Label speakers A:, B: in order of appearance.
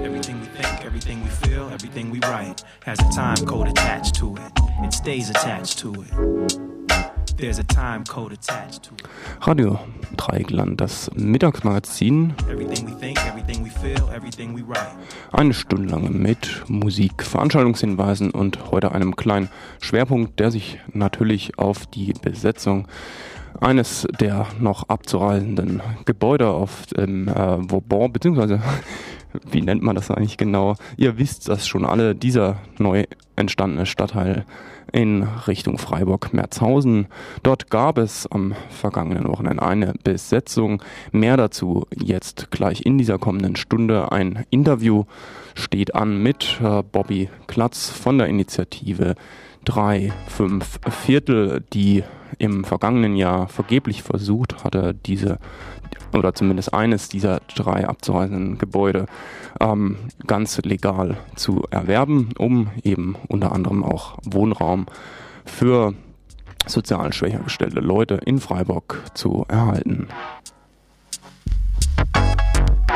A: Everything we think, everything we feel, everything we write has a time code attached to it. It stays attached to it. There's a time code attached to it.
B: Radio Dreieckland, das Mittagsmagazin.
A: Everything we think, everything we feel, everything we write.
B: Eine Stunde lang mit Musik, Veranstaltungshinweisen und heute einem kleinen Schwerpunkt, der sich natürlich auf die Besetzung eines der noch abzureisenden Gebäude auf dem äh, Vauban, beziehungsweise wie nennt man das eigentlich genau? Ihr wisst das schon alle, dieser neu entstandene Stadtteil in Richtung Freiburg-Merzhausen. Dort gab es am vergangenen Wochenende eine Besetzung. Mehr dazu jetzt gleich in dieser kommenden Stunde. Ein Interview steht an mit äh, Bobby Klatz von der Initiative 3, 5 Viertel, die im vergangenen Jahr vergeblich versucht hatte, diese oder zumindest eines dieser drei abzureisenden Gebäude ähm, ganz legal zu erwerben, um eben unter anderem auch Wohnraum für sozial schwächer gestellte Leute in Freiburg zu erhalten.